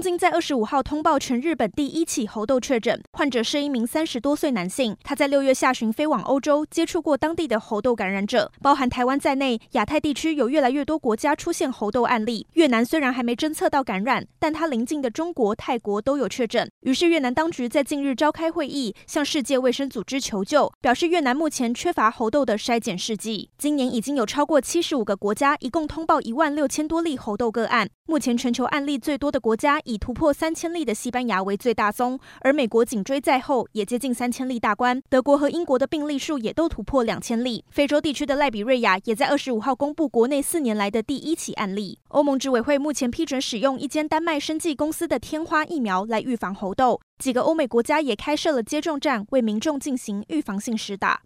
东京在二十五号通报全日本第一起猴痘确诊，患者是一名三十多岁男性。他在六月下旬飞往欧洲，接触过当地的猴痘感染者，包含台湾在内，亚太地区有越来越多国家出现猴痘案例。越南虽然还没侦测到感染，但他邻近的中国、泰国都有确诊。于是越南当局在近日召开会议，向世界卫生组织求救，表示越南目前缺乏猴痘的筛检试剂。今年已经有超过七十五个国家，一共通报一万六千多例猴痘个案。目前全球案例最多的国家。以突破三千例的西班牙为最大宗，而美国紧追在后，也接近三千例大关。德国和英国的病例数也都突破两千例。非洲地区的赖比瑞亚也在二十五号公布国内四年来的第一起案例。欧盟执委会目前批准使用一间丹麦生技公司的天花疫苗来预防猴痘，几个欧美国家也开设了接种站，为民众进行预防性施打。